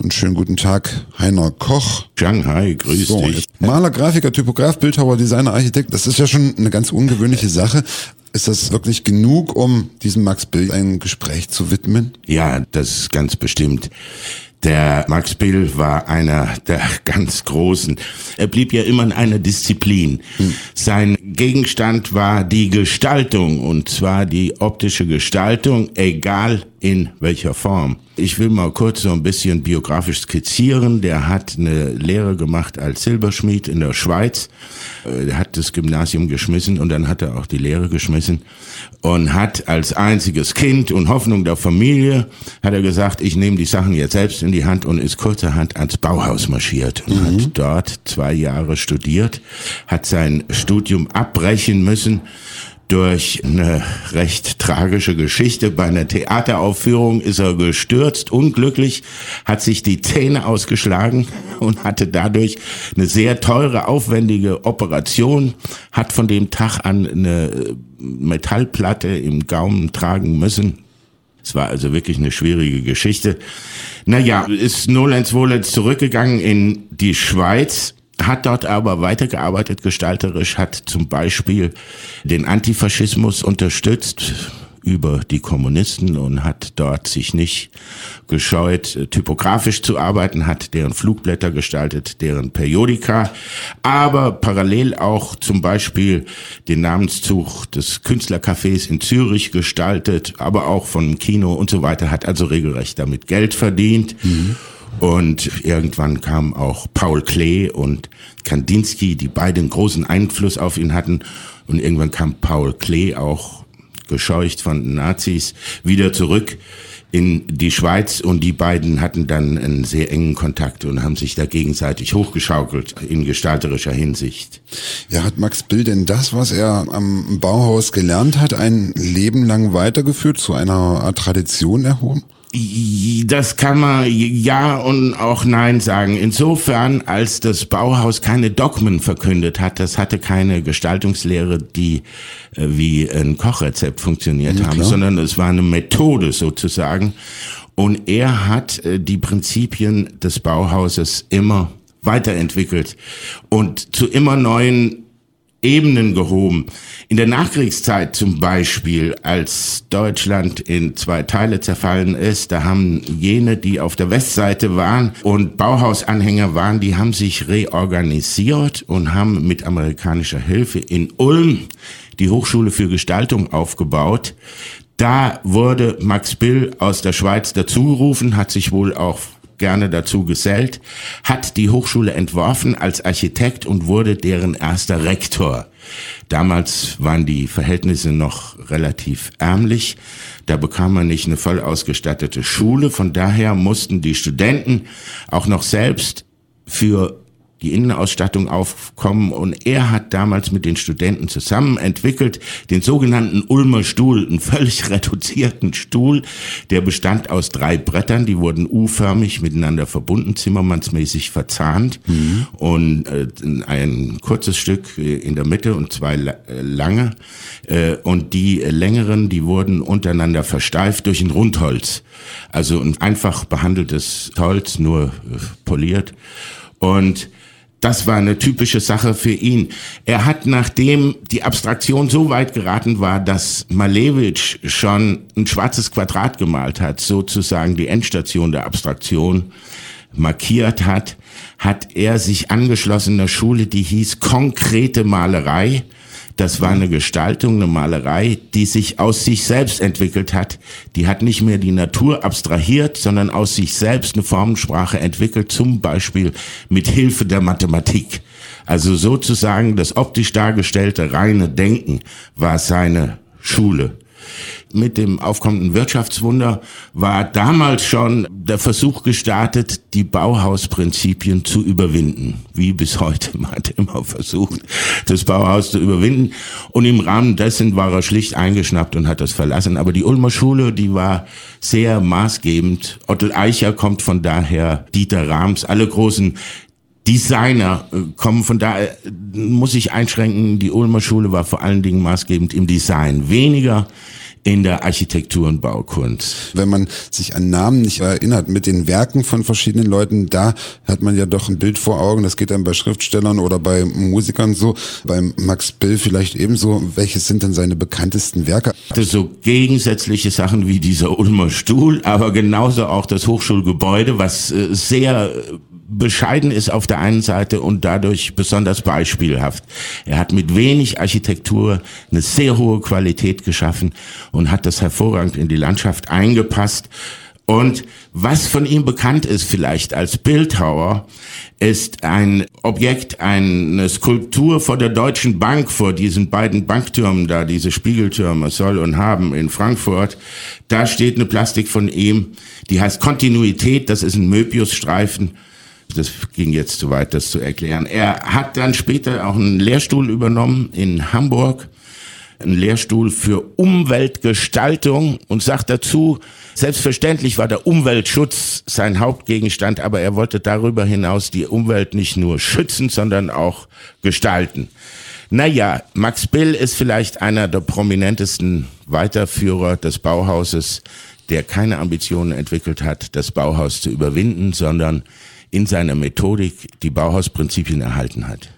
Und schönen guten Tag, Heiner Koch. Shanghai, grüß So, dich. Maler, Grafiker, Typograf, Bildhauer, Designer, Architekt, das ist ja schon eine ganz ungewöhnliche Sache. Ist das wirklich genug, um diesem Max Bill ein Gespräch zu widmen? Ja, das ist ganz bestimmt. Der Max Bill war einer der ganz Großen. Er blieb ja immer in einer Disziplin. Sein Gegenstand war die Gestaltung, und zwar die optische Gestaltung, egal in welcher Form. Ich will mal kurz so ein bisschen biografisch skizzieren. Der hat eine Lehre gemacht als Silberschmied in der Schweiz. Äh, Er hat das Gymnasium geschmissen und dann hat er auch die Lehre geschmissen und hat als einziges Kind und Hoffnung der Familie, hat er gesagt, ich nehme die Sachen jetzt selbst in die Hand und ist kurzerhand ans Bauhaus marschiert und hat dort zwei Jahre studiert, hat sein Studium abbrechen müssen durch eine recht tragische Geschichte. Bei einer Theateraufführung ist er gestürzt, unglücklich, hat sich die Zähne ausgeschlagen und hatte dadurch eine sehr teure, aufwendige Operation, hat von dem Tag an eine Metallplatte im Gaumen tragen müssen. Es war also wirklich eine schwierige Geschichte. Naja, ist nolens volens zurückgegangen in die Schweiz, hat dort aber weitergearbeitet gestalterisch, hat zum Beispiel den Antifaschismus unterstützt über die Kommunisten und hat dort sich nicht gescheut, typografisch zu arbeiten, hat deren Flugblätter gestaltet, deren Periodika, aber parallel auch zum Beispiel den Namenszug des Künstlercafés in Zürich gestaltet, aber auch von Kino und so weiter, hat also regelrecht damit Geld verdient. Und irgendwann kam auch Paul Klee und Kandinsky, die beide einen großen Einfluss auf ihn hatten. Und irgendwann kam Paul Klee auch gescheucht von Nazis wieder zurück in die Schweiz und die beiden hatten dann einen sehr engen Kontakt und haben sich da gegenseitig hochgeschaukelt in gestalterischer Hinsicht. Ja, hat Max Bill denn das, was er am Bauhaus gelernt hat, ein Leben lang weitergeführt, zu einer Tradition erhoben? Das kann man ja und auch nein sagen. Insofern, als das Bauhaus keine Dogmen verkündet hat, das hatte keine Gestaltungslehre, die äh, wie ein Kochrezept funktioniert Ja, haben, klar. sondern es war eine Methode sozusagen. Und er hat äh, die Prinzipien des Bauhauses immer weiterentwickelt und zu immer neuen Ebenen gehoben. In der Nachkriegszeit zum Beispiel, als Deutschland in zwei Teile zerfallen ist, da haben jene, die auf der Westseite waren und Bauhausanhänger waren, die haben sich reorganisiert und haben mit amerikanischer Hilfe in Ulm die Hochschule für Gestaltung aufgebaut. Da wurde Max Bill aus der Schweiz dazugerufen, hat sich wohl auch gerne dazu gesellt, hat die Hochschule entworfen als Architekt und wurde deren erster Rektor. Damals waren die Verhältnisse noch relativ ärmlich. Da bekam man nicht eine voll ausgestattete Schule. Von daher mussten die Studenten auch noch selbst für die Innenausstattung aufkommen. Und er hat damals mit den Studenten zusammen entwickelt den sogenannten Ulmer Stuhl, einen völlig reduzierten Stuhl, der bestand aus drei Brettern, die wurden U-förmig miteinander verbunden, zimmermannsmäßig verzahnt. Und äh, ein kurzes Stück äh, in der Mitte und zwei äh, lange. Äh, und die längeren, die wurden untereinander versteift durch ein Rundholz, also ein einfach behandeltes Holz, nur äh, poliert. Und das war eine typische Sache für ihn. Er hat, nachdem die Abstraktion so weit geraten war, dass Malevich schon ein schwarzes Quadrat gemalt hat, sozusagen die Endstation der Abstraktion markiert hat, hat er sich angeschlossen einer Schule, die hieß konkrete Malerei. Das war eine Gestaltung, eine Malerei, die sich aus sich selbst entwickelt hat. Die hat nicht mehr die Natur abstrahiert, sondern aus sich selbst eine Formensprache entwickelt, zum Beispiel mit Hilfe der Mathematik. Also sozusagen das optisch dargestellte reine Denken war seine Schule. Mit dem aufkommenden Wirtschaftswunder war damals schon der Versuch gestartet, die Bauhausprinzipien zu überwinden. Wie bis heute. Man hat immer versucht, das Bauhaus zu überwinden. Und im Rahmen dessen war er schlicht eingeschnappt und hat das verlassen. Aber die Ulmer Schule, die war sehr maßgebend. Otto Eicher kommt von daher, Dieter Rams, alle großen Designer äh, kommen von da, äh, muss ich einschränken, die Ulmer Schule war vor allen Dingen maßgebend im Design, weniger in der Architektur und Baukunst. Wenn man sich an Namen nicht erinnert mit den Werken von verschiedenen Leuten, da hat man ja doch ein Bild vor Augen. Das geht dann bei Schriftstellern oder bei Musikern so. Beim Max Bill vielleicht ebenso. Welches sind denn seine bekanntesten Werke? So gegensätzliche Sachen wie dieser Ulmer Stuhl, aber genauso auch das Hochschulgebäude, was äh, sehr bescheiden ist auf der einen Seite und dadurch besonders beispielhaft. Er hat mit wenig Architektur eine sehr hohe Qualität geschaffen und hat das hervorragend in die Landschaft eingepasst. Und was von ihm bekannt ist vielleicht als Bildhauer, ist ein Objekt, eine Skulptur vor der Deutschen Bank, vor diesen beiden Banktürmen da, diese Spiegeltürme soll und haben in Frankfurt. Da steht eine Plastik von ihm, die heißt Kontinuität, das ist ein Möbiusstreifen das ging jetzt zu weit, das zu erklären. Er hat dann später auch einen Lehrstuhl übernommen in Hamburg, einen Lehrstuhl für Umweltgestaltung und sagt dazu, selbstverständlich war der Umweltschutz sein Hauptgegenstand, aber er wollte darüber hinaus die Umwelt nicht nur schützen, sondern auch gestalten. Naja, Max Bill ist vielleicht einer der prominentesten Weiterführer des Bauhauses, der keine Ambitionen entwickelt hat, das Bauhaus zu überwinden, sondern in seiner Methodik die Bauhausprinzipien erhalten hat.